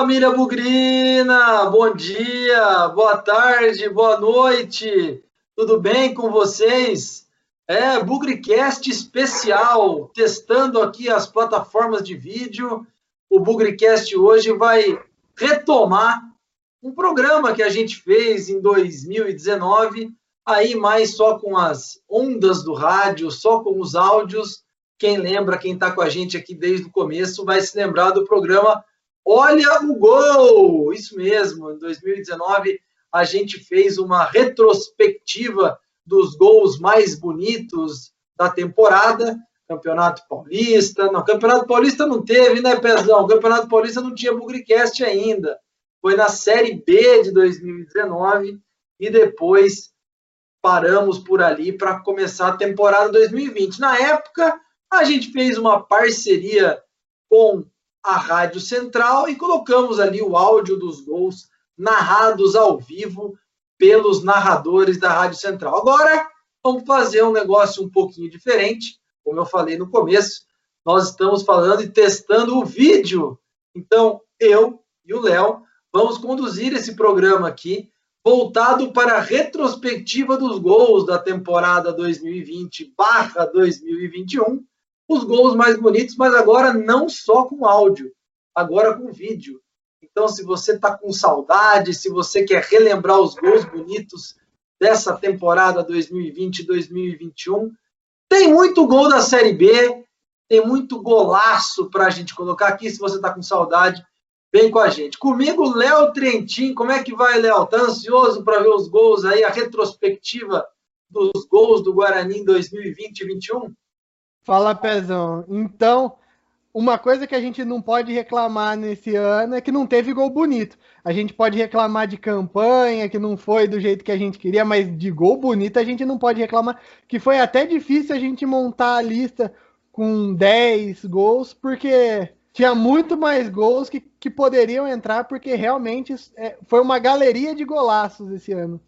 família Bugrina! Bom dia, boa tarde, boa noite. Tudo bem com vocês? É, Bugricast especial, testando aqui as plataformas de vídeo. O Bugricast hoje vai retomar um programa que a gente fez em 2019, aí mais só com as ondas do rádio, só com os áudios. Quem lembra, quem está com a gente aqui desde o começo, vai se lembrar do programa Olha o Gol! Isso mesmo, em 2019 a gente fez uma retrospectiva dos gols mais bonitos da temporada. Campeonato Paulista. Não, Campeonato Paulista não teve, né, Pezão? Campeonato Paulista não tinha Bugricast ainda. Foi na Série B de 2019 e depois paramos por ali para começar a temporada 2020. Na época, a gente fez uma parceria com a Rádio Central e colocamos ali o áudio dos gols narrados ao vivo pelos narradores da Rádio Central. Agora, vamos fazer um negócio um pouquinho diferente. Como eu falei no começo, nós estamos falando e testando o vídeo. Então, eu e o Léo vamos conduzir esse programa aqui, voltado para a retrospectiva dos gols da temporada 2020/2021 os gols mais bonitos, mas agora não só com áudio, agora com vídeo. Então, se você está com saudade, se você quer relembrar os gols bonitos dessa temporada 2020-2021, tem muito gol da Série B, tem muito golaço para a gente colocar aqui. Se você está com saudade, vem com a gente. Comigo, Léo Trentin. Como é que vai, Léo? Está ansioso para ver os gols aí, a retrospectiva dos gols do Guarani em 2020 e 2021? Fala, Pezão. Então, uma coisa que a gente não pode reclamar nesse ano é que não teve gol bonito. A gente pode reclamar de campanha, que não foi do jeito que a gente queria, mas de gol bonito a gente não pode reclamar, que foi até difícil a gente montar a lista com 10 gols, porque tinha muito mais gols que, que poderiam entrar, porque realmente é, foi uma galeria de golaços esse ano.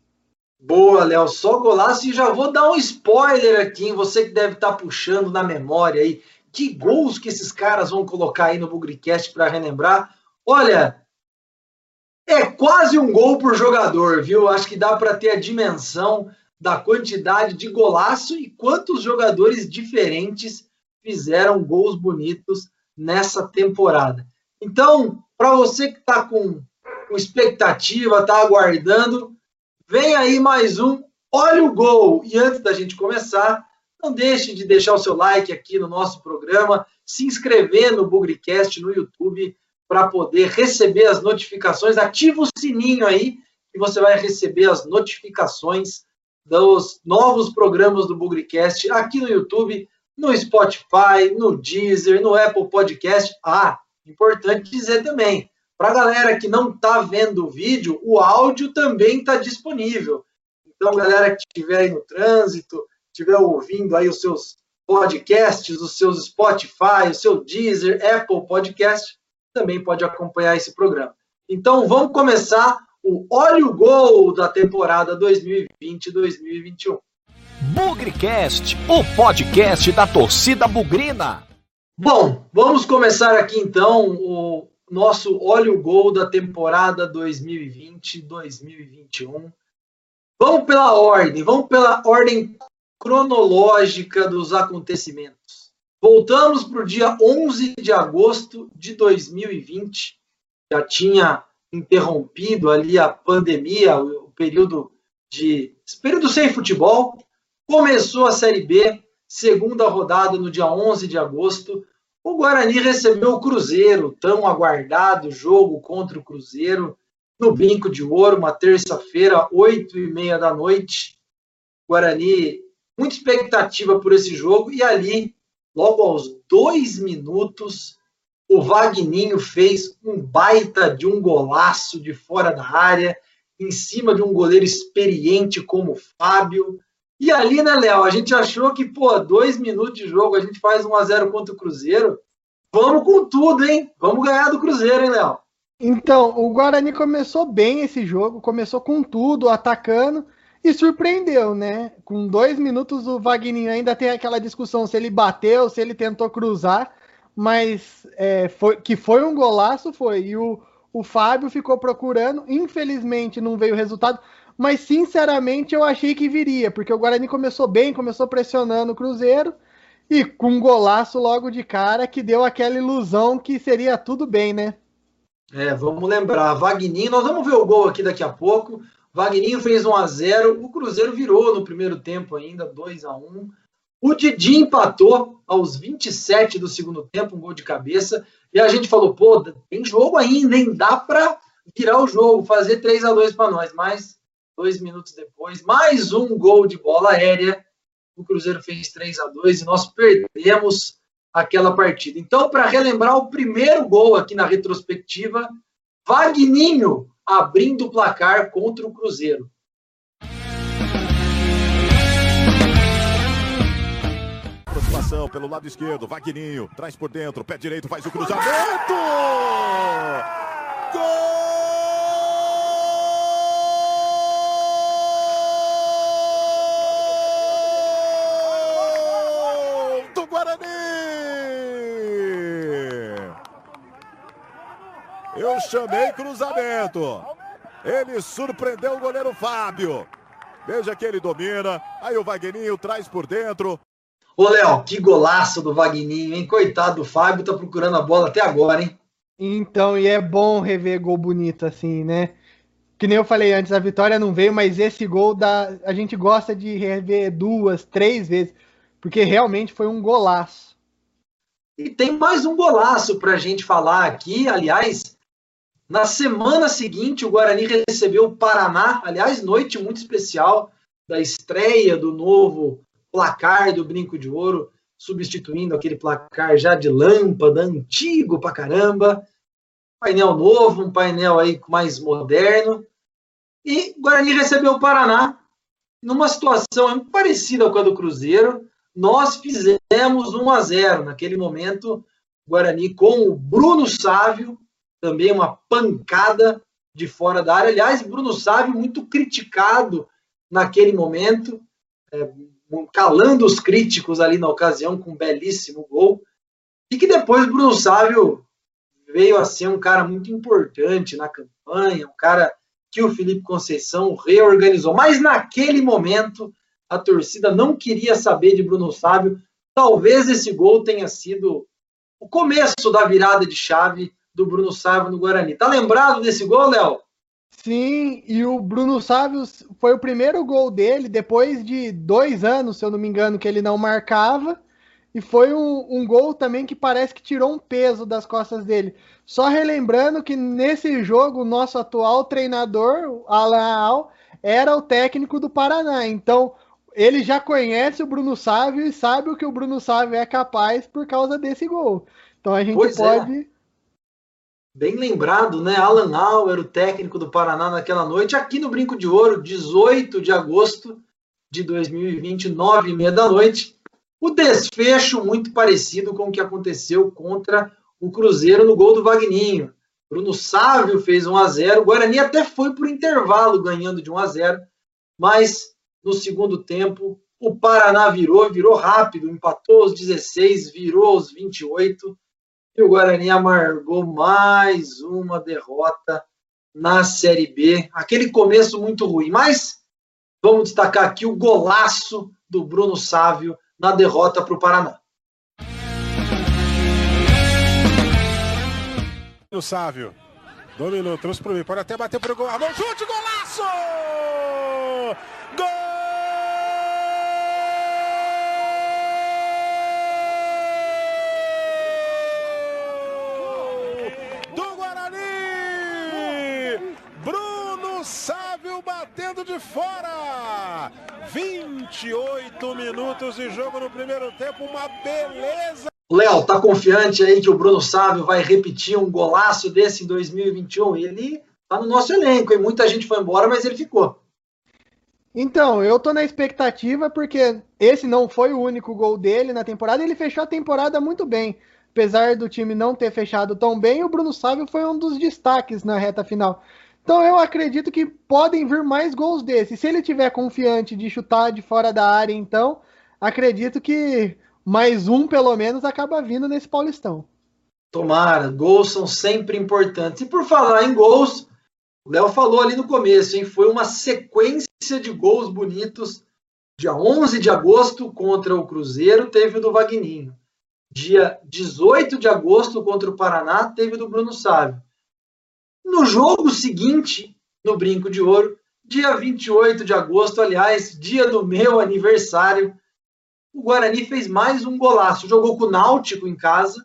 Boa, Léo, só golaço e já vou dar um spoiler aqui, hein? você que deve estar tá puxando na memória aí. Que gols que esses caras vão colocar aí no Bugricast para relembrar. Olha, é quase um gol por jogador, viu? Acho que dá para ter a dimensão da quantidade de golaço e quantos jogadores diferentes fizeram gols bonitos nessa temporada. Então, para você que está com, com expectativa, está aguardando, Vem aí mais um Olha o Gol! E antes da gente começar, não deixe de deixar o seu like aqui no nosso programa, se inscrever no Bugricast no YouTube para poder receber as notificações. Ativa o sininho aí e você vai receber as notificações dos novos programas do Bugricast aqui no YouTube, no Spotify, no Deezer, no Apple Podcast. Ah, importante dizer também, para a galera que não está vendo o vídeo, o áudio também está disponível. Então, galera que estiver aí no trânsito, estiver ouvindo aí os seus podcasts, os seus Spotify, o seu Deezer, Apple Podcast, também pode acompanhar esse programa. Então, vamos começar o Olha o Gol da temporada 2020-2021. Bugrecast, o podcast da torcida bugrina. Bom, vamos começar aqui então o nosso Olha o Gol da temporada 2020-2021. Vamos pela ordem, vamos pela ordem cronológica dos acontecimentos. Voltamos para o dia 11 de agosto de 2020. Já tinha interrompido ali a pandemia, o período de período sem futebol. Começou a Série B, segunda rodada no dia 11 de agosto. O Guarani recebeu o Cruzeiro, tão aguardado jogo contra o Cruzeiro, no Brinco de Ouro, uma terça-feira, oito e meia da noite. Guarani, muita expectativa por esse jogo, e ali, logo aos dois minutos, o Vagninho fez um baita de um golaço de fora da área, em cima de um goleiro experiente como o Fábio. E ali, né, Léo, a gente achou que, pô, dois minutos de jogo, a gente faz 1 a 0 contra o Cruzeiro. Vamos com tudo, hein? Vamos ganhar do Cruzeiro, hein, Léo? Então, o Guarani começou bem esse jogo, começou com tudo, atacando, e surpreendeu, né? Com dois minutos, o Wagner ainda tem aquela discussão se ele bateu, se ele tentou cruzar, mas é, foi, que foi um golaço, foi. E o, o Fábio ficou procurando, infelizmente não veio o resultado, mas sinceramente eu achei que viria, porque o Guarani começou bem, começou pressionando o Cruzeiro e com um golaço logo de cara que deu aquela ilusão que seria tudo bem, né? É, vamos lembrar, Vagninho, nós vamos ver o gol aqui daqui a pouco. Vagninho fez 1 a 0 o Cruzeiro virou no primeiro tempo ainda, 2 a 1 O Didi empatou aos 27 do segundo tempo, um gol de cabeça. E a gente falou, pô, tem jogo ainda, hein? Dá para virar o jogo, fazer 3 a 2 para nós. Mas dois minutos depois, mais um gol de bola aérea. O Cruzeiro fez 3 a 2 e nós perdemos aquela partida. Então, para relembrar o primeiro gol aqui na retrospectiva, Vagninho abrindo o placar contra o Cruzeiro. Aproximação pelo lado esquerdo, Vagninho, traz por dentro, pé direito, faz o cruzamento! Gol! Chamei cruzamento. Ele surpreendeu o goleiro Fábio. Veja que ele domina. Aí o Vagninho traz por dentro. Ô, Léo, que golaço do Vagninho, hein? Coitado do Fábio, tá procurando a bola até agora, hein? Então, e é bom rever gol bonito assim, né? Que nem eu falei antes, a vitória não veio, mas esse gol da a gente gosta de rever duas, três vezes, porque realmente foi um golaço. E tem mais um golaço pra gente falar aqui, aliás, na semana seguinte, o Guarani recebeu o Paraná, aliás, noite muito especial da estreia do novo placar do Brinco de Ouro, substituindo aquele placar já de lâmpada, antigo pra caramba. Painel novo, um painel aí mais moderno. E o Guarani recebeu o Paraná numa situação parecida com a do Cruzeiro. Nós fizemos 1 a 0 naquele momento. Guarani com o Bruno Sávio também uma pancada de fora da área. Aliás, Bruno Sávio muito criticado naquele momento, é, calando os críticos ali na ocasião com um belíssimo gol. E que depois Bruno Sávio veio a ser um cara muito importante na campanha, um cara que o Felipe Conceição reorganizou. Mas naquele momento a torcida não queria saber de Bruno Sávio. Talvez esse gol tenha sido o começo da virada de chave do Bruno Sávio no Guarani. Tá lembrado desse gol, Léo? Sim, e o Bruno Sávio foi o primeiro gol dele depois de dois anos, se eu não me engano, que ele não marcava. E foi um, um, gol também que parece que tirou um peso das costas dele. Só relembrando que nesse jogo, o nosso atual treinador, Alan Al, era o técnico do Paraná. Então, ele já conhece o Bruno Sávio e sabe o que o Bruno Sávio é capaz por causa desse gol. Então a gente pois é. pode. É Bem lembrado, né? Alan Auer, o técnico do Paraná naquela noite, aqui no Brinco de Ouro, 18 de agosto de 2020, 9 e meia da noite. O desfecho muito parecido com o que aconteceu contra o Cruzeiro no gol do Vagninho. Bruno Sávio fez 1 a 0 o Guarani até foi o intervalo ganhando de 1 a 0 mas no segundo tempo o Paraná virou, virou rápido, empatou os 16, virou os 28 e o Guarani amargou mais uma derrota na Série B. Aquele começo muito ruim, mas vamos destacar aqui o golaço do Bruno Sávio na derrota para o Paraná. O Sávio dominou, trouxe para mim, pode até bater para o gol. A mão, chute, golaço! 28 minutos de jogo no primeiro tempo, uma beleza. Léo, tá confiante aí que o Bruno Sávio vai repetir um golaço desse em 2021? Ele tá no nosso elenco, e muita gente foi embora, mas ele ficou. Então, eu tô na expectativa porque esse não foi o único gol dele na temporada, ele fechou a temporada muito bem. Apesar do time não ter fechado tão bem, o Bruno Sávio foi um dos destaques na reta final. Então eu acredito que podem vir mais gols desses. Se ele tiver confiante de chutar de fora da área, então acredito que mais um pelo menos acaba vindo nesse Paulistão. Tomara, gols são sempre importantes. E por falar em gols, o Léo falou ali no começo, hein? Foi uma sequência de gols bonitos. Dia 11 de agosto contra o Cruzeiro teve o do Vagninho. Dia 18 de agosto contra o Paraná teve o do Bruno Sávio. No jogo seguinte, no Brinco de Ouro, dia 28 de agosto, aliás, dia do meu aniversário, o Guarani fez mais um golaço. Jogou com o Náutico em casa.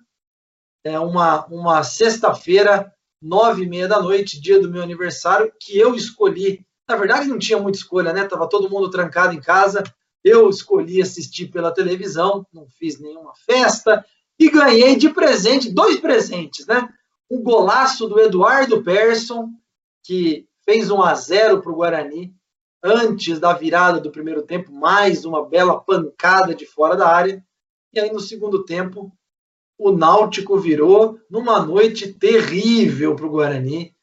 É uma, uma sexta-feira, nove e meia da noite, dia do meu aniversário, que eu escolhi. Na verdade, não tinha muita escolha, né? Tava todo mundo trancado em casa. Eu escolhi assistir pela televisão, não fiz nenhuma festa e ganhei de presente dois presentes, né? Um golaço do Eduardo Persson, que fez 1 a 0 para o Guarani antes da virada do primeiro tempo, mais uma bela pancada de fora da área. E aí no segundo tempo, o Náutico virou numa noite terrível para o Guarani.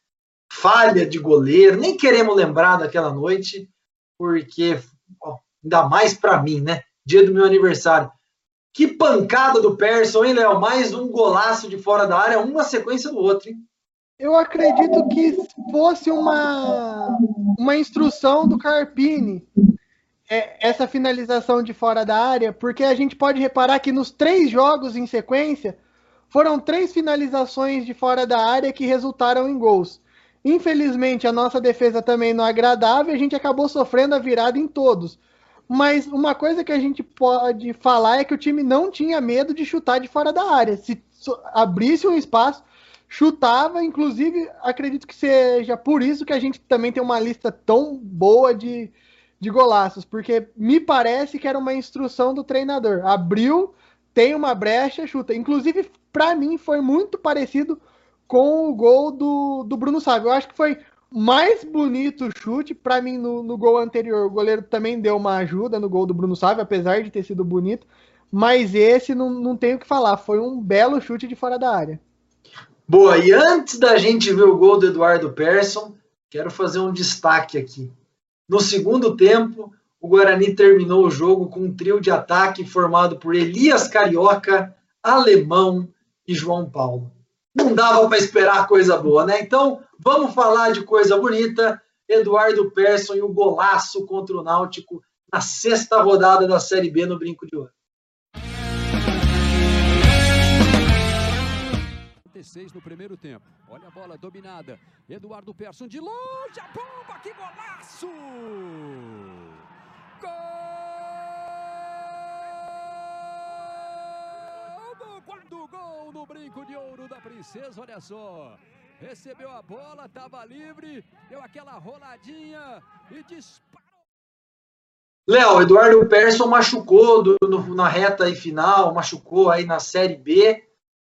Falha de goleiro, nem queremos lembrar daquela noite, porque ó, ainda mais para mim, né? Dia do meu aniversário. Que pancada do Persson, hein, Léo? Mais um golaço de fora da área, uma sequência do outro, hein? Eu acredito que fosse uma, uma instrução do Carpini é, essa finalização de fora da área, porque a gente pode reparar que nos três jogos em sequência foram três finalizações de fora da área que resultaram em gols. Infelizmente, a nossa defesa também não é agradável, a gente acabou sofrendo a virada em todos. Mas uma coisa que a gente pode falar é que o time não tinha medo de chutar de fora da área. Se abrisse um espaço, chutava, inclusive acredito que seja por isso que a gente também tem uma lista tão boa de, de golaços, porque me parece que era uma instrução do treinador. Abriu, tem uma brecha, chuta. Inclusive, para mim, foi muito parecido com o gol do, do Bruno Sávio. Eu acho que foi mais bonito chute. Para mim, no, no gol anterior, o goleiro também deu uma ajuda no gol do Bruno Sávio, apesar de ter sido bonito. Mas esse não, não tenho o que falar. Foi um belo chute de fora da área. Boa, e antes da gente ver o gol do Eduardo Persson, quero fazer um destaque aqui. No segundo tempo, o Guarani terminou o jogo com um trio de ataque formado por Elias Carioca, Alemão e João Paulo. Não dava para esperar coisa boa, né? Então, vamos falar de coisa bonita. Eduardo Persson e o golaço contra o Náutico na sexta rodada da Série B no Brinco de Ouro. 46 no primeiro tempo. Olha a bola dominada. Eduardo Persson de longe, a bomba, que golaço! Gol do gol no brinco de ouro da Princesa, olha só. Recebeu a bola, estava livre, deu aquela roladinha e disparou. Léo, Eduardo Persson machucou do, no, na reta final, machucou aí na Série B.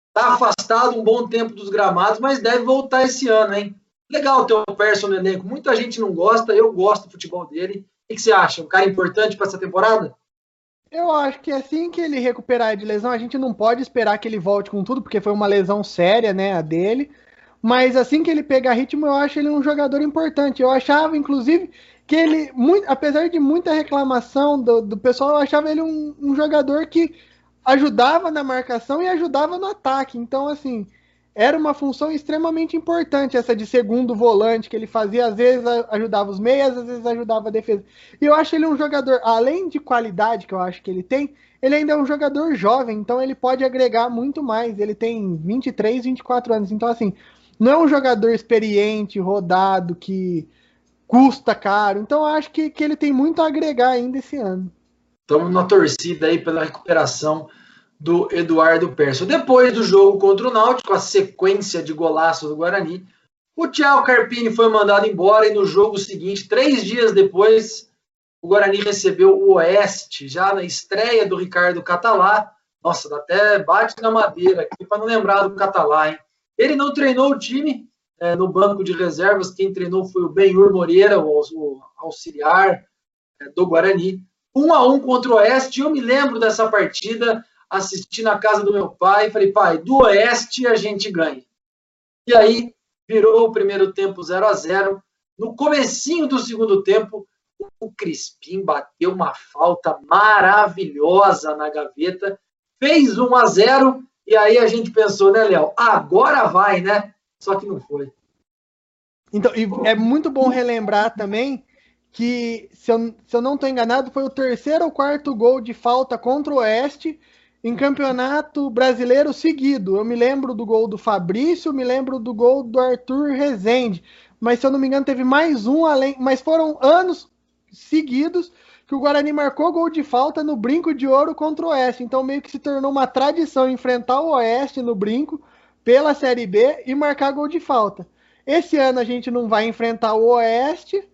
Está afastado um bom tempo dos gramados, mas deve voltar esse ano, hein? Legal ter o Persson no elenco. Muita gente não gosta, eu gosto do futebol dele. O que você acha? Um cara importante para essa temporada? Eu acho que assim que ele recuperar de lesão, a gente não pode esperar que ele volte com tudo, porque foi uma lesão séria, né, a dele. Mas assim que ele pegar ritmo, eu acho ele um jogador importante. Eu achava, inclusive, que ele, muito, apesar de muita reclamação do, do pessoal, eu achava ele um, um jogador que ajudava na marcação e ajudava no ataque. Então, assim, era uma função extremamente importante essa de segundo volante que ele fazia, às vezes ajudava os meias, às vezes ajudava a defesa. E eu acho ele um jogador, além de qualidade que eu acho que ele tem, ele ainda é um jogador jovem, então ele pode agregar muito mais. Ele tem 23, 24 anos, então assim, não é um jogador experiente, rodado, que custa caro. Então eu acho que, que ele tem muito a agregar ainda esse ano. Estamos na torcida aí pela recuperação do Eduardo Persson. Depois do jogo contra o Náutico, a sequência de golaço do Guarani, o Thiago Carpini foi mandado embora e no jogo seguinte, três dias depois, o Guarani recebeu o Oeste, já na estreia do Ricardo Catalá. Nossa, dá até bate na madeira aqui para não lembrar do Catalá, hein? Ele não treinou o time é, no banco de reservas, quem treinou foi o Benhur Moreira, o, o auxiliar é, do Guarani um a um contra o Oeste. Eu me lembro dessa partida, assisti na casa do meu pai, e falei, pai, do Oeste a gente ganha. E aí virou o primeiro tempo 0 a 0 No comecinho do segundo tempo, o Crispim bateu uma falta maravilhosa na gaveta, fez 1 a 0 E aí a gente pensou, né, Léo? Agora vai, né? Só que não foi. Então, é muito bom relembrar também que, se eu, se eu não estou enganado, foi o terceiro ou quarto gol de falta contra o Oeste em campeonato brasileiro seguido. Eu me lembro do gol do Fabrício, me lembro do gol do Arthur Rezende. Mas se eu não me engano, teve mais um além. Mas foram anos seguidos que o Guarani marcou gol de falta no brinco de ouro contra o Oeste. Então meio que se tornou uma tradição enfrentar o Oeste no brinco pela Série B e marcar gol de falta. Esse ano a gente não vai enfrentar o Oeste,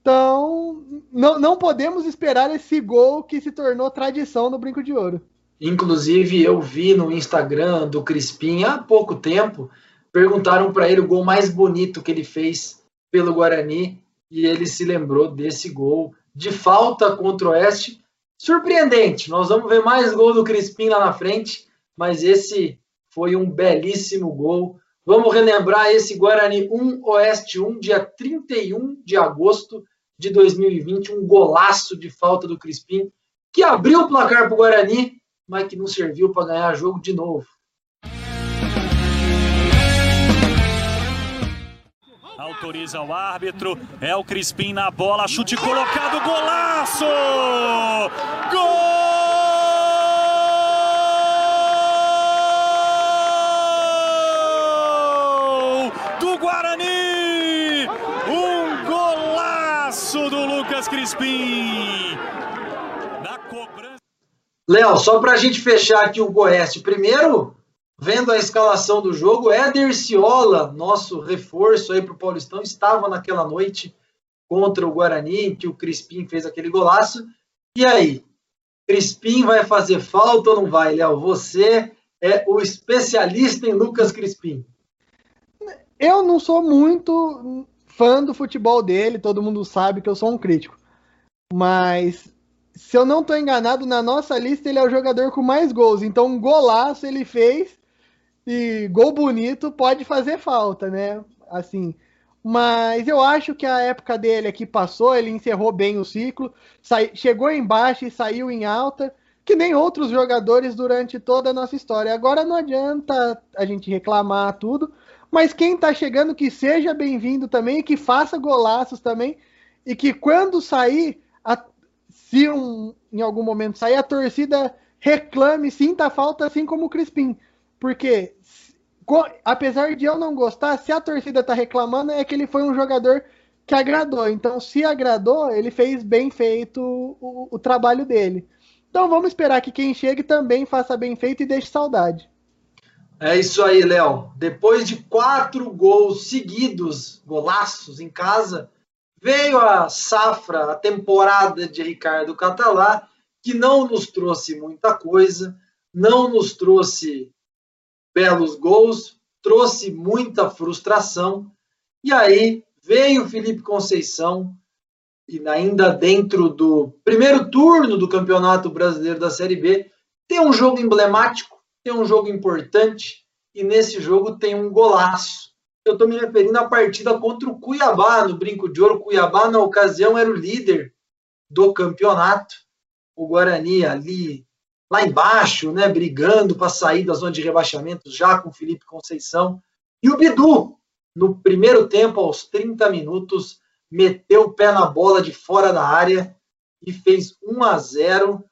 então não, não podemos esperar esse gol que se tornou tradição no brinco de ouro. Inclusive, eu vi no Instagram do Crispim há pouco tempo, perguntaram para ele o gol mais bonito que ele fez pelo Guarani e ele se lembrou desse gol de falta contra o Oeste. Surpreendente, nós vamos ver mais gol do Crispim lá na frente, mas esse foi um belíssimo gol. Vamos relembrar esse Guarani 1 Oeste 1, dia 31 de agosto de 2020, um golaço de falta do Crispim, que abriu o placar para o Guarani, mas que não serviu para ganhar jogo de novo. Autoriza o árbitro, é o Crispim na bola, chute colocado, golaço! Gol! do Guarani! Um golaço do Lucas Crispim! Léo, só para a gente fechar aqui o Goiás, primeiro vendo a escalação do jogo, Éder Ciola, nosso reforço aí para o Paulistão, estava naquela noite contra o Guarani, que o Crispim fez aquele golaço. E aí? Crispim vai fazer falta ou não vai, Léo? Você é o especialista em Lucas Crispim. Eu não sou muito fã do futebol dele, todo mundo sabe que eu sou um crítico. Mas se eu não estou enganado, na nossa lista ele é o jogador com mais gols. Então, um golaço ele fez e gol bonito pode fazer falta, né? Assim, mas eu acho que a época dele aqui passou, ele encerrou bem o ciclo, chegou embaixo e saiu em alta, que nem outros jogadores durante toda a nossa história. Agora não adianta a gente reclamar tudo, mas quem tá chegando que seja bem-vindo também, que faça golaços também, e que quando sair, a, se um, em algum momento sair, a torcida reclame, sinta falta, assim como o Crispim. Porque apesar de eu não gostar, se a torcida tá reclamando, é que ele foi um jogador que agradou. Então, se agradou, ele fez bem feito o, o trabalho dele. Então, vamos esperar que quem chegue também faça bem feito e deixe saudade. É isso aí, Léo. Depois de quatro gols seguidos, golaços em casa, veio a safra, a temporada de Ricardo Catalá, que não nos trouxe muita coisa, não nos trouxe belos gols, trouxe muita frustração. E aí veio Felipe Conceição, e ainda dentro do primeiro turno do Campeonato Brasileiro da Série B, tem um jogo emblemático, tem um jogo importante, e nesse jogo tem um golaço. Eu estou me referindo à partida contra o Cuiabá, no Brinco de Ouro. Cuiabá, na ocasião, era o líder do campeonato. O Guarani ali lá embaixo, né, brigando para sair da zona de rebaixamento já com o Felipe Conceição. E o Bidu, no primeiro tempo, aos 30 minutos, meteu o pé na bola de fora da área e fez 1 a 0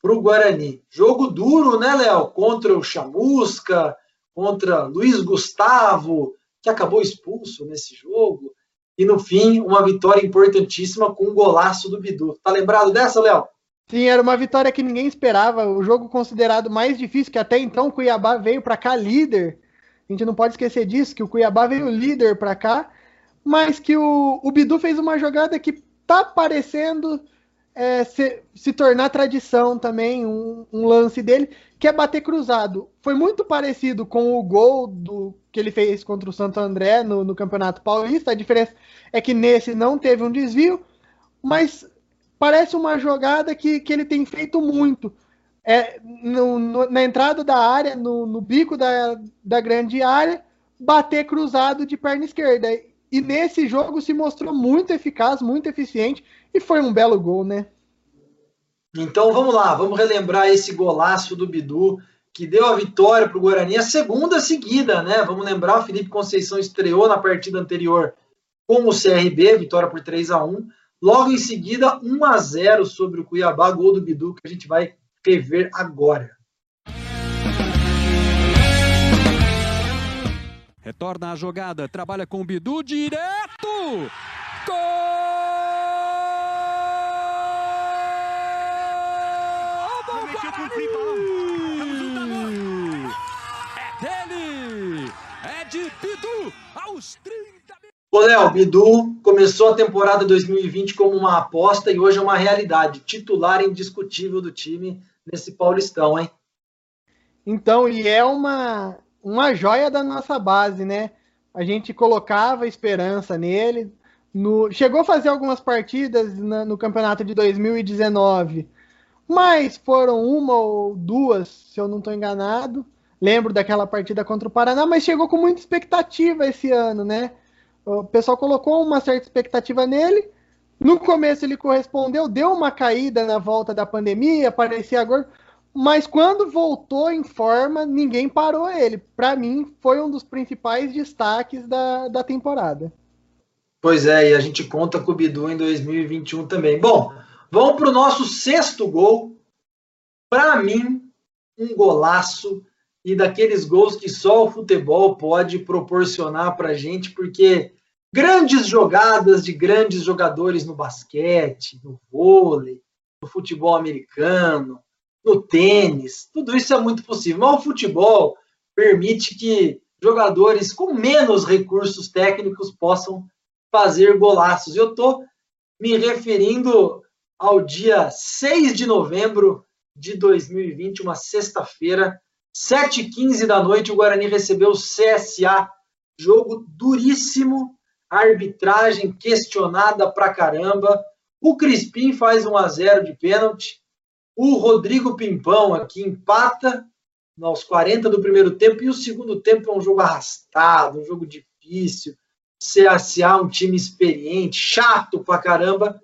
para o Guarani. Jogo duro, né, Léo? Contra o Chamusca, contra Luiz Gustavo, que acabou expulso nesse jogo. E no fim, uma vitória importantíssima com um golaço do Bidu. Tá lembrado dessa, Léo? Sim, era uma vitória que ninguém esperava. O jogo considerado mais difícil, que até então o Cuiabá veio para cá líder. A gente não pode esquecer disso, que o Cuiabá veio líder para cá, mas que o, o Bidu fez uma jogada que tá parecendo é, se, se, tornar tradição também, um, um, lance dele, que é bater cruzado. Foi muito parecido com o gol do, que ele fez contra o Santo André no, no Campeonato Paulista. A diferença é que nesse não teve um desvio, mas parece uma jogada que, que ele tem feito muito. É, no, no, na entrada da área, no, no bico da, da grande área, bater cruzado de perna esquerda. E nesse jogo se mostrou muito eficaz, muito eficiente e foi um belo gol, né? Então vamos lá, vamos relembrar esse golaço do Bidu que deu a vitória para o Guarani, a segunda seguida, né? Vamos lembrar, o Felipe Conceição estreou na partida anterior com o CRB, vitória por 3 a 1 Logo em seguida, 1 a 0 sobre o Cuiabá, gol do Bidu, que a gente vai rever agora. Retorna a jogada, trabalha com o Bidu direto! É dele! É de Bidu aos 30 Ô, Léo, Bidu começou a temporada 2020 como uma aposta e hoje é uma realidade. Titular indiscutível do time nesse Paulistão, hein? Então, e é uma, uma joia da nossa base, né? A gente colocava esperança nele. No, chegou a fazer algumas partidas na, no campeonato de 2019, mas foram uma ou duas, se eu não estou enganado. Lembro daquela partida contra o Paraná, mas chegou com muita expectativa esse ano, né? O pessoal colocou uma certa expectativa nele. No começo ele correspondeu, deu uma caída na volta da pandemia, parecia agora, mas quando voltou em forma, ninguém parou ele. Para mim, foi um dos principais destaques da, da temporada. Pois é, e a gente conta com o Bidu em 2021 também. Bom, vamos para o nosso sexto gol. Para mim, um golaço e daqueles gols que só o futebol pode proporcionar para a gente, porque grandes jogadas de grandes jogadores no basquete, no vôlei, no futebol americano, no tênis, tudo isso é muito possível. Mas o futebol permite que jogadores com menos recursos técnicos possam fazer golaços. Eu estou me referindo ao dia 6 de novembro de 2020, uma sexta-feira, 7h15 da noite, o Guarani recebeu o CSA. Jogo duríssimo, arbitragem questionada pra caramba. O Crispim faz 1 a 0 de pênalti. O Rodrigo Pimpão aqui empata aos 40 do primeiro tempo. E o segundo tempo é um jogo arrastado, um jogo difícil. CSA, um time experiente, chato pra caramba.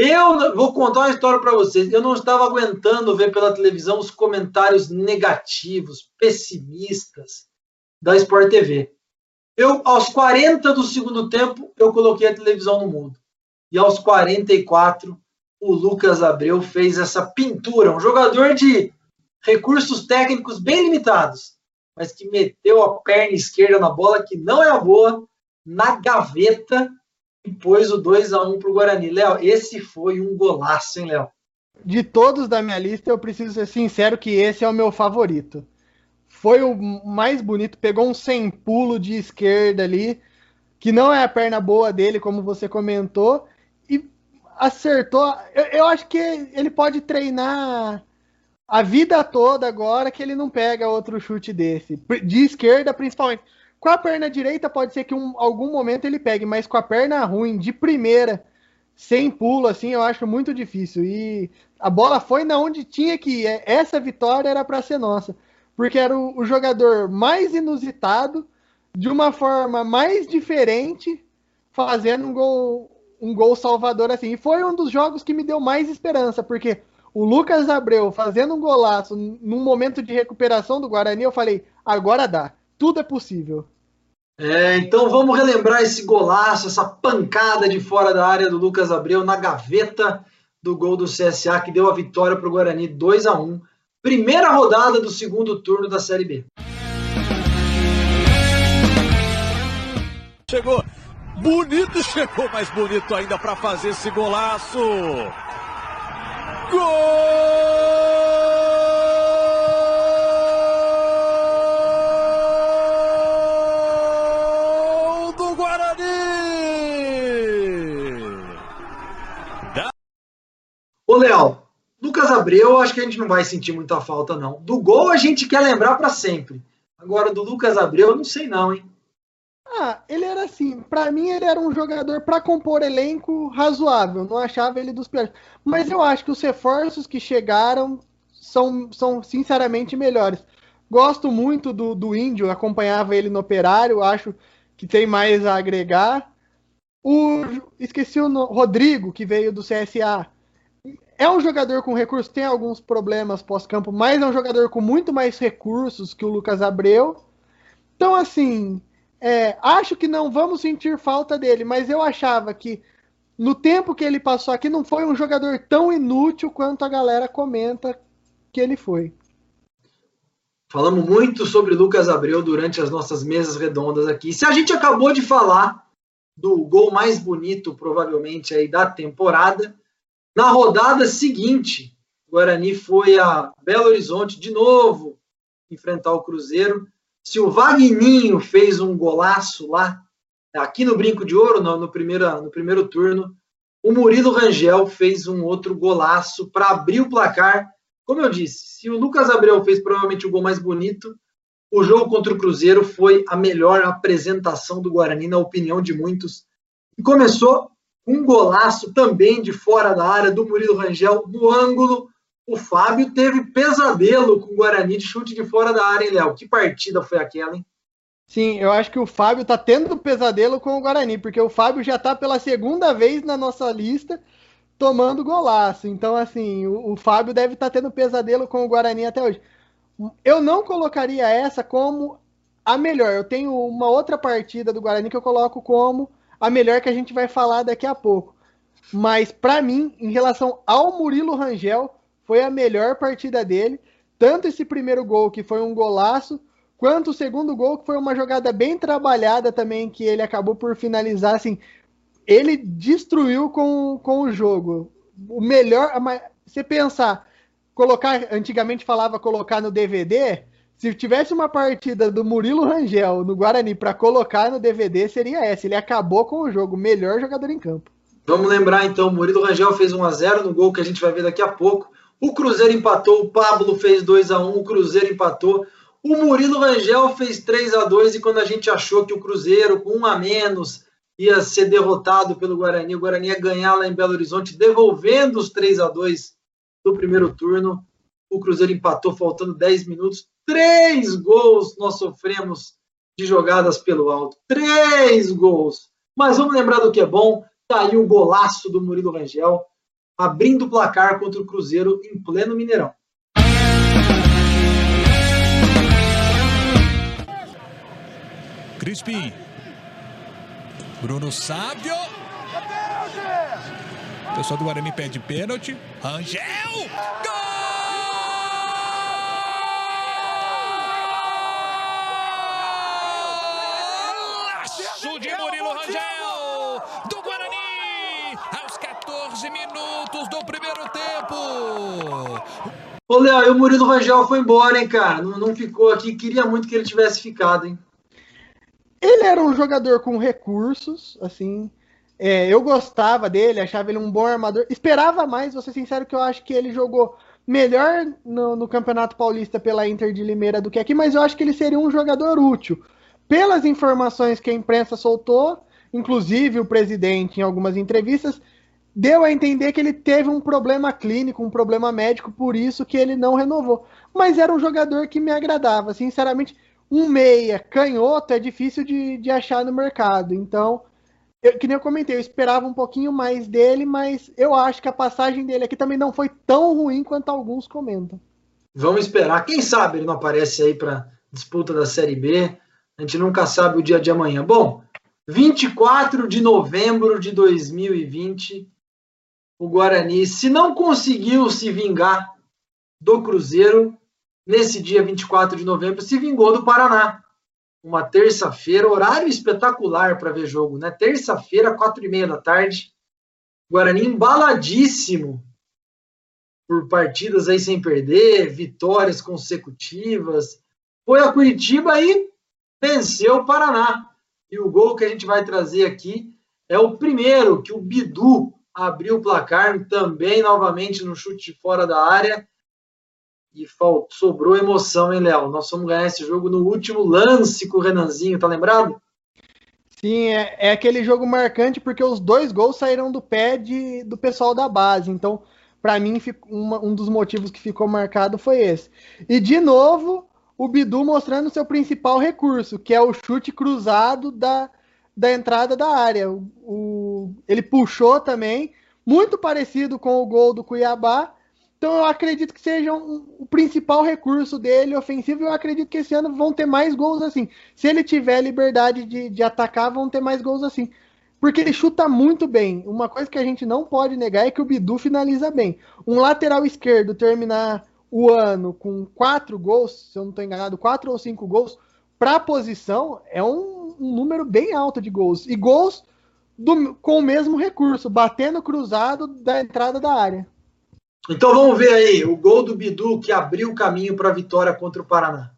Eu vou contar uma história para vocês. Eu não estava aguentando ver pela televisão os comentários negativos, pessimistas da Sport TV. Eu, aos 40 do segundo tempo, eu coloquei a televisão no mundo. E aos 44, o Lucas Abreu fez essa pintura. Um jogador de recursos técnicos bem limitados, mas que meteu a perna esquerda na bola, que não é a boa, na gaveta e pôs o 2 a 1 para o Guarani. Léo, esse foi um golaço, hein, Léo? De todos da minha lista, eu preciso ser sincero que esse é o meu favorito. Foi o mais bonito, pegou um sem pulo de esquerda ali, que não é a perna boa dele, como você comentou, e acertou. Eu, eu acho que ele pode treinar a vida toda agora que ele não pega outro chute desse. De esquerda, principalmente. Com a perna direita, pode ser que um algum momento ele pegue, mas com a perna ruim, de primeira, sem pulo, assim, eu acho muito difícil. E a bola foi na onde tinha que ir. É, essa vitória era para ser nossa, porque era o, o, jogador mais inusitado, de uma forma mais diferente, fazendo um gol, um gol salvador assim. E foi um dos jogos que me deu mais esperança, porque o Lucas Abreu fazendo um golaço num momento de recuperação do Guarani, eu falei, agora dá tudo é possível. É, então vamos relembrar esse golaço, essa pancada de fora da área do Lucas Abreu na gaveta do gol do CSA que deu a vitória para o Guarani 2 a 1 Primeira rodada do segundo turno da Série B. Chegou bonito, chegou mais bonito ainda para fazer esse golaço. Gol! Lucas Abreu, acho que a gente não vai sentir muita falta, não. Do gol a gente quer lembrar para sempre. Agora, do Lucas Abreu, não sei não, hein? Ah, ele era assim, para mim ele era um jogador para compor elenco razoável, não achava ele dos piores. Mas eu acho que os reforços que chegaram são, são sinceramente melhores. Gosto muito do, do Índio, acompanhava ele no Operário, acho que tem mais a agregar. O esqueci o Rodrigo, que veio do CSA é um jogador com recursos, tem alguns problemas pós-campo, mas é um jogador com muito mais recursos que o Lucas Abreu. Então, assim, é, acho que não vamos sentir falta dele, mas eu achava que no tempo que ele passou aqui não foi um jogador tão inútil quanto a galera comenta que ele foi. Falamos muito sobre Lucas Abreu durante as nossas mesas redondas aqui. Se a gente acabou de falar do gol mais bonito, provavelmente, aí da temporada, na rodada seguinte, o Guarani foi a Belo Horizonte de novo enfrentar o Cruzeiro. Se o Vagninho fez um golaço lá, aqui no Brinco de Ouro, no, no, primeiro, no primeiro turno, o Murilo Rangel fez um outro golaço para abrir o placar como eu disse, se o Lucas Abreu fez provavelmente o gol mais bonito, o jogo contra o Cruzeiro foi a melhor apresentação do Guarani, na opinião de muitos. E começou com um golaço também de fora da área do Murilo Rangel, no ângulo. O Fábio teve pesadelo com o Guarani de chute de fora da área, hein, Léo? Que partida foi aquela, hein? Sim, eu acho que o Fábio tá tendo pesadelo com o Guarani, porque o Fábio já tá pela segunda vez na nossa lista tomando golaço. Então, assim, o, o Fábio deve estar tá tendo pesadelo com o Guarani até hoje. Eu não colocaria essa como a melhor. Eu tenho uma outra partida do Guarani que eu coloco como a melhor que a gente vai falar daqui a pouco. Mas, para mim, em relação ao Murilo Rangel, foi a melhor partida dele. Tanto esse primeiro gol, que foi um golaço, quanto o segundo gol, que foi uma jogada bem trabalhada também, que ele acabou por finalizar, assim, ele destruiu com, com o jogo. O melhor, você pensar, colocar, antigamente falava colocar no DVD, se tivesse uma partida do Murilo Rangel no Guarani para colocar no DVD, seria essa. Ele acabou com o jogo, melhor jogador em campo. Vamos lembrar então, Murilo Rangel fez 1 a 0 no gol que a gente vai ver daqui a pouco. O Cruzeiro empatou, o Pablo fez 2 a 1, o Cruzeiro empatou. O Murilo Rangel fez 3 a 2 e quando a gente achou que o Cruzeiro com um a menos ia ser derrotado pelo Guarani. O Guarani ia ganhar lá em Belo Horizonte, devolvendo os 3 a 2 do primeiro turno. O Cruzeiro empatou faltando 10 minutos. Três gols nós sofremos de jogadas pelo alto. Três gols. Mas vamos lembrar do que é bom. Tá aí o golaço do Murilo Rangel, abrindo o placar contra o Cruzeiro em pleno Mineirão. Crispim Bruno Sávio. O pessoal do Guarani pede pênalti. Rangel! Gol! Ô, Léo, e o Murilo Rangel foi embora, hein, cara? Não, não ficou aqui. Queria muito que ele tivesse ficado, hein? Ele era um jogador com recursos, assim. É, eu gostava dele, achava ele um bom armador. Esperava mais, vou ser sincero, que eu acho que ele jogou melhor no, no, Campeonato Paulista pela Inter de Limeira do que aqui, mas eu acho que ele seria um jogador útil. Pelas informações que a imprensa soltou, inclusive o presidente, em algumas entrevistas, deu a entender que ele teve um problema clínico, um problema médico, por isso que ele não renovou. Mas era um jogador que me agradava, sinceramente um meia canhoto é difícil de, de achar no mercado. Então, eu, que nem eu comentei, eu esperava um pouquinho mais dele, mas eu acho que a passagem dele aqui também não foi tão ruim quanto alguns comentam. Vamos esperar. Quem sabe ele não aparece aí para disputa da Série B. A gente nunca sabe o dia de amanhã. Bom, 24 de novembro de 2020, o Guarani, se não conseguiu se vingar do Cruzeiro, nesse dia 24 de novembro, se vingou do Paraná. Uma terça-feira, horário espetacular para ver jogo, né? Terça-feira, quatro e meia da tarde. Guarani embaladíssimo por partidas aí sem perder, vitórias consecutivas. Foi a Curitiba e venceu o Paraná. E o gol que a gente vai trazer aqui é o primeiro que o Bidu abriu o placar, também novamente no chute fora da área e sobrou emoção, hein, Léo? Nós vamos ganhar esse jogo no último lance com o Renanzinho, tá lembrado? Sim, é, é aquele jogo marcante porque os dois gols saíram do pé de, do pessoal da base. Então, para mim, uma, um dos motivos que ficou marcado foi esse. E, de novo, o Bidu mostrando seu principal recurso, que é o chute cruzado da, da entrada da área. O, o, ele puxou também, muito parecido com o gol do Cuiabá. Então eu acredito que seja um, o principal recurso dele ofensivo. Eu acredito que esse ano vão ter mais gols assim. Se ele tiver liberdade de, de atacar, vão ter mais gols assim. Porque ele chuta muito bem. Uma coisa que a gente não pode negar é que o Bidu finaliza bem. Um lateral esquerdo terminar o ano com quatro gols, se eu não estou enganado, quatro ou cinco gols para a posição é um, um, número bem alto de gols. E gols do, com o mesmo recurso, batendo cruzado da entrada da área. Então vamos ver aí o gol do Bidu que abriu o caminho para a vitória contra o Paraná.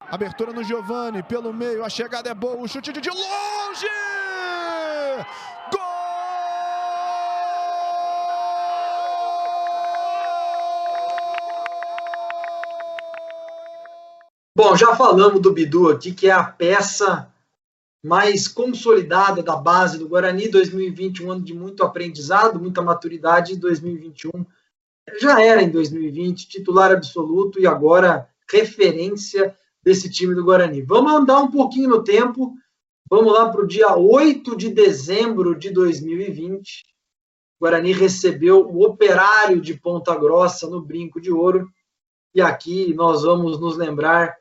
Abertura no Giovani, pelo meio, a chegada é boa, o chute de longe! Bom, já falamos do Bidu aqui, que é a peça mais consolidada da base do Guarani. 2020, um ano de muito aprendizado, muita maturidade. 2021 já era em 2020 titular absoluto e agora referência desse time do Guarani. Vamos andar um pouquinho no tempo. Vamos lá para o dia 8 de dezembro de 2020. O Guarani recebeu o Operário de Ponta Grossa no Brinco de Ouro. E aqui nós vamos nos lembrar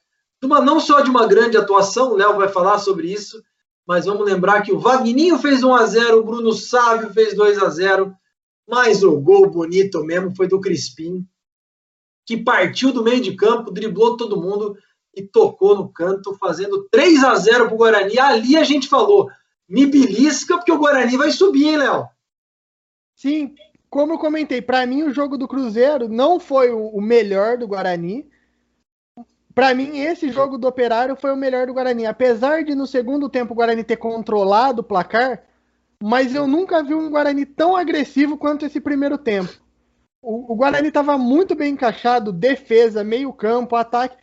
uma, não só de uma grande atuação, o Léo vai falar sobre isso, mas vamos lembrar que o Vagninho fez 1 a 0 o Bruno Sávio fez 2 a 0 mas o gol bonito mesmo foi do Crispim, que partiu do meio de campo, driblou todo mundo e tocou no canto, fazendo 3 a 0 para o Guarani. Ali a gente falou, me belisca, porque o Guarani vai subir, hein, Léo? Sim, como eu comentei, para mim o jogo do Cruzeiro não foi o melhor do Guarani, para mim, esse jogo do Operário foi o melhor do Guarani. Apesar de no segundo tempo o Guarani ter controlado o placar, mas eu nunca vi um Guarani tão agressivo quanto esse primeiro tempo. O, o Guarani estava muito bem encaixado, defesa, meio-campo, ataque.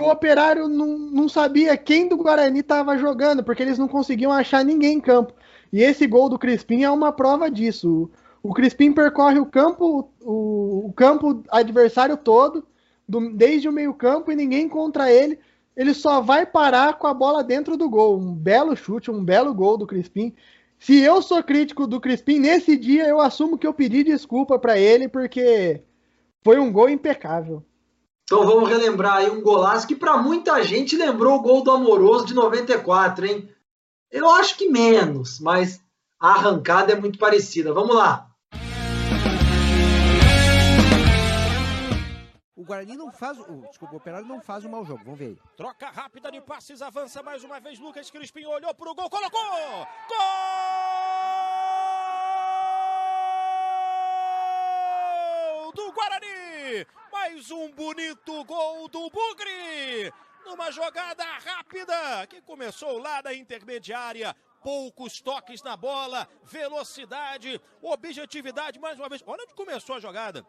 O Operário não, não sabia quem do Guarani estava jogando, porque eles não conseguiam achar ninguém em campo. E esse gol do Crispim é uma prova disso. O, o Crispim percorre o campo, o, o campo adversário todo do, desde o meio-campo e ninguém contra ele. Ele só vai parar com a bola dentro do gol. Um belo chute, um belo gol do Crispim. Se eu sou crítico do Crispim, nesse dia eu assumo que eu pedi desculpa para ele, porque foi um gol impecável. Então vamos relembrar aí um golaço que para muita gente lembrou o gol do Amoroso de 94, hein? Eu acho que menos, mas a arrancada é muito parecida. Vamos lá. Guarani não faz. O, desculpa, o Operário não faz um mau jogo. Vamos ver aí. Troca rápida de passes, avança mais uma vez. Lucas Crispim olhou pro gol, colocou! Gol! Do Guarani! Mais um bonito gol do Bugre! Numa jogada rápida que começou lá da intermediária poucos toques na bola, velocidade, objetividade mais uma vez. Olha onde começou a jogada.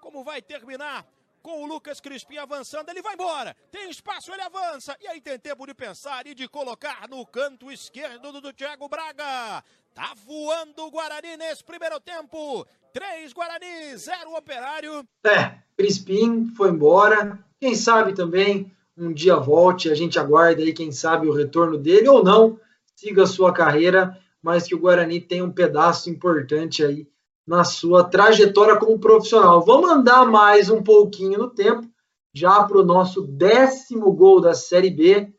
Como vai terminar? Com o Lucas Crispim avançando, ele vai embora, tem espaço, ele avança, e aí tem tempo de pensar e de colocar no canto esquerdo do, do Thiago Braga. Tá voando o Guarani nesse primeiro tempo, três Guarani, zero Operário. É, Crispim foi embora, quem sabe também um dia volte, a gente aguarda aí, quem sabe, o retorno dele ou não, siga a sua carreira, mas que o Guarani tem um pedaço importante aí na sua trajetória como profissional. Vamos andar mais um pouquinho no tempo, já para o nosso décimo gol da Série B.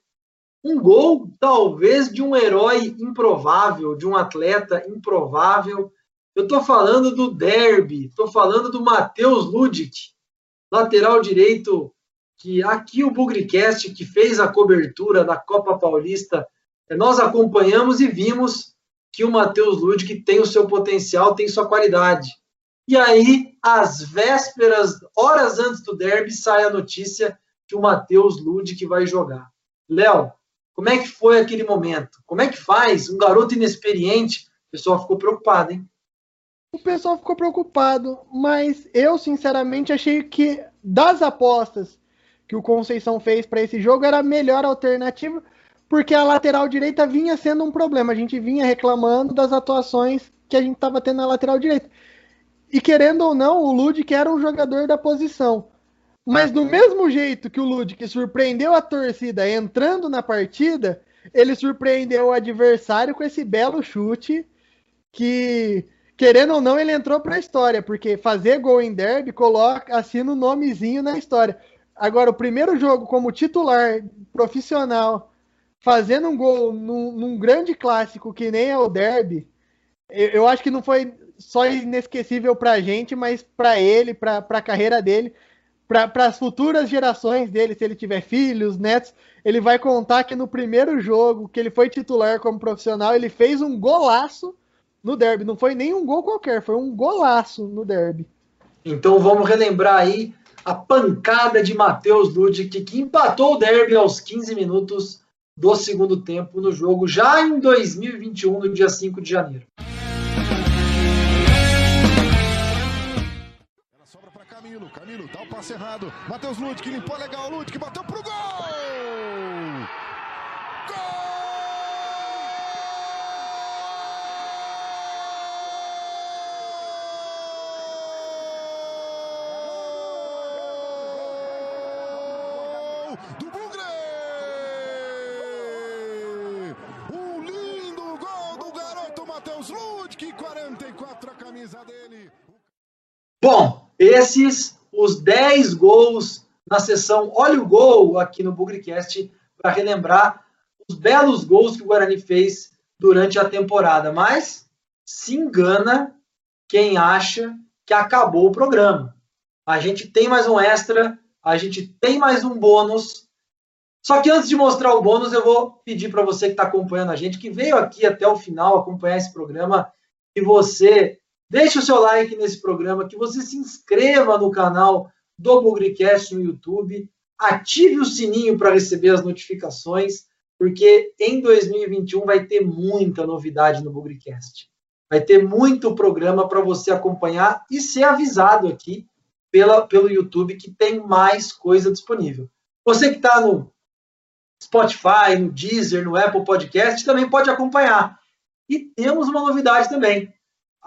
Um gol, talvez, de um herói improvável, de um atleta improvável. Eu estou falando do Derby, estou falando do Matheus Ludic, lateral direito, que aqui o Bugricast, que fez a cobertura da Copa Paulista, nós acompanhamos e vimos que o Matheus Ludic tem o seu potencial, tem sua qualidade. E aí, às vésperas, horas antes do derby, sai a notícia que o Matheus Ludic vai jogar. Léo, como é que foi aquele momento? Como é que faz? Um garoto inexperiente, o pessoal ficou preocupado, hein? O pessoal ficou preocupado, mas eu sinceramente achei que das apostas que o Conceição fez para esse jogo era a melhor alternativa, porque a lateral direita vinha sendo um problema. A gente vinha reclamando das atuações que a gente estava tendo na lateral direita. E querendo ou não, o Ludic era um jogador da posição. Mas do mesmo jeito que o Ludic surpreendeu a torcida entrando na partida, ele surpreendeu o adversário com esse belo chute que, querendo ou não, ele entrou para a história, porque fazer gol em derby coloca assina o um nomezinho na história. Agora, o primeiro jogo como titular profissional, fazendo um gol num, num grande clássico que nem é o derby, eu, eu acho que não foi só inesquecível para a gente, mas para ele, para a carreira dele, para as futuras gerações dele, se ele tiver filhos, netos, ele vai contar que no primeiro jogo que ele foi titular como profissional, ele fez um golaço no derby. Não foi nem um gol qualquer, foi um golaço no derby. Então vamos relembrar aí a pancada de Matheus Ludic, que empatou o derby aos 15 minutos do segundo tempo no jogo, já em 2021, no dia 5 de janeiro. Camilo, Camilo dá o passe errado. Matheus Ludwig limpou legal. Ludwig bateu pro gol! Gol! Bom, esses os 10 gols na sessão Olha o Gol aqui no Bugrecast para relembrar os belos gols que o Guarani fez durante a temporada. Mas se engana quem acha que acabou o programa. A gente tem mais um extra, a gente tem mais um bônus. Só que antes de mostrar o bônus, eu vou pedir para você que está acompanhando a gente, que veio aqui até o final acompanhar esse programa, que você Deixe o seu like nesse programa, que você se inscreva no canal do Bugrecast no YouTube, ative o sininho para receber as notificações, porque em 2021 vai ter muita novidade no Bugrecast. Vai ter muito programa para você acompanhar e ser avisado aqui pela, pelo YouTube que tem mais coisa disponível. Você que está no Spotify, no Deezer, no Apple Podcast, também pode acompanhar. E temos uma novidade também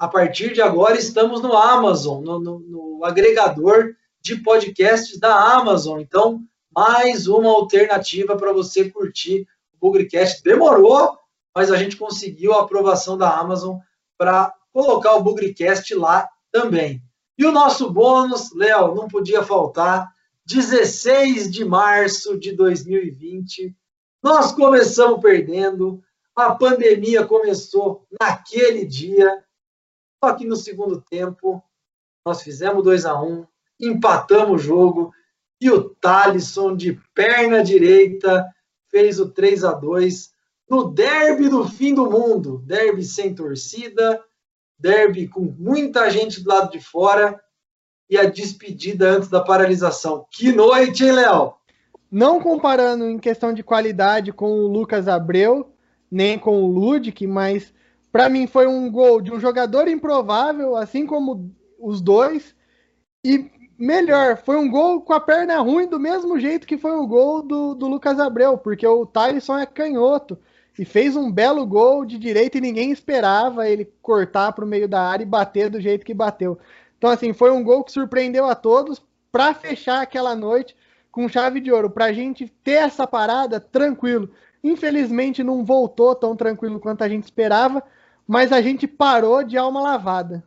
a partir de agora estamos no Amazon, no, no, no, agregador de podcasts da Amazon. Então, mais uma alternativa para você curtir o Bugrecast. Demorou, mas a gente conseguiu a aprovação da Amazon para colocar o Bugrecast lá também. E o nosso bônus, Léo, não podia faltar. 16 de março de 2020, nós começamos perdendo, a pandemia começou naquele dia só que no segundo tempo, nós fizemos 2 a 1 um, empatamos o jogo e o Thalisson, de perna direita, fez o 3 a 2 no derby do fim do mundo. Derby sem torcida, derby com muita gente do lado de fora e a despedida antes da paralisação. Que noite, hein, Léo? Não comparando em questão de qualidade com o Lucas Abreu, nem com o Ludic, mas para mim foi um gol de um jogador improvável, assim como os dois. E melhor, foi um gol com a perna ruim, do mesmo jeito que foi o gol do, do Lucas Abreu, porque o Tyson é canhoto. E fez um belo gol de direita e ninguém esperava ele cortar para o meio da área e bater do jeito que bateu. Então, assim, foi um gol que surpreendeu a todos para fechar aquela noite com chave de ouro. Para a gente ter essa parada tranquilo. Infelizmente, não voltou tão tranquilo quanto a gente esperava, mas a gente parou de alma lavada.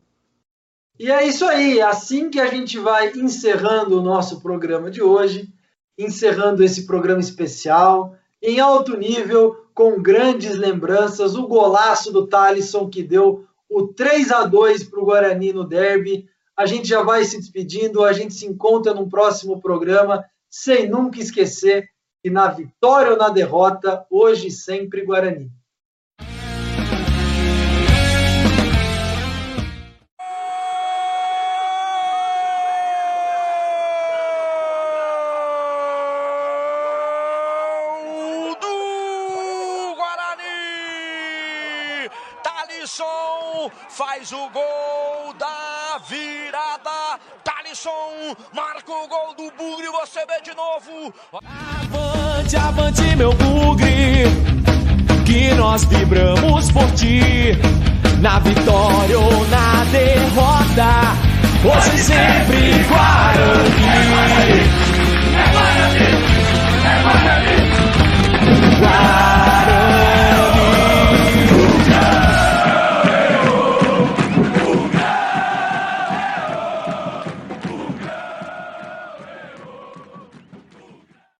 E é isso aí, assim que a gente vai encerrando o nosso programa de hoje, encerrando esse programa especial, em alto nível, com grandes lembranças, o golaço do Thalisson que deu o 3 a 2 para o Guarani no derby. A gente já vai se despedindo, a gente se encontra no próximo programa, sem nunca esquecer que na vitória ou na derrota, hoje sempre Guarani. Talisson marca o gol do Bugre, você vê de novo. Avante, avante, meu Bugre, que nós vibramos por ti. Na vitória ou na derrota, hoje sempre Guarani.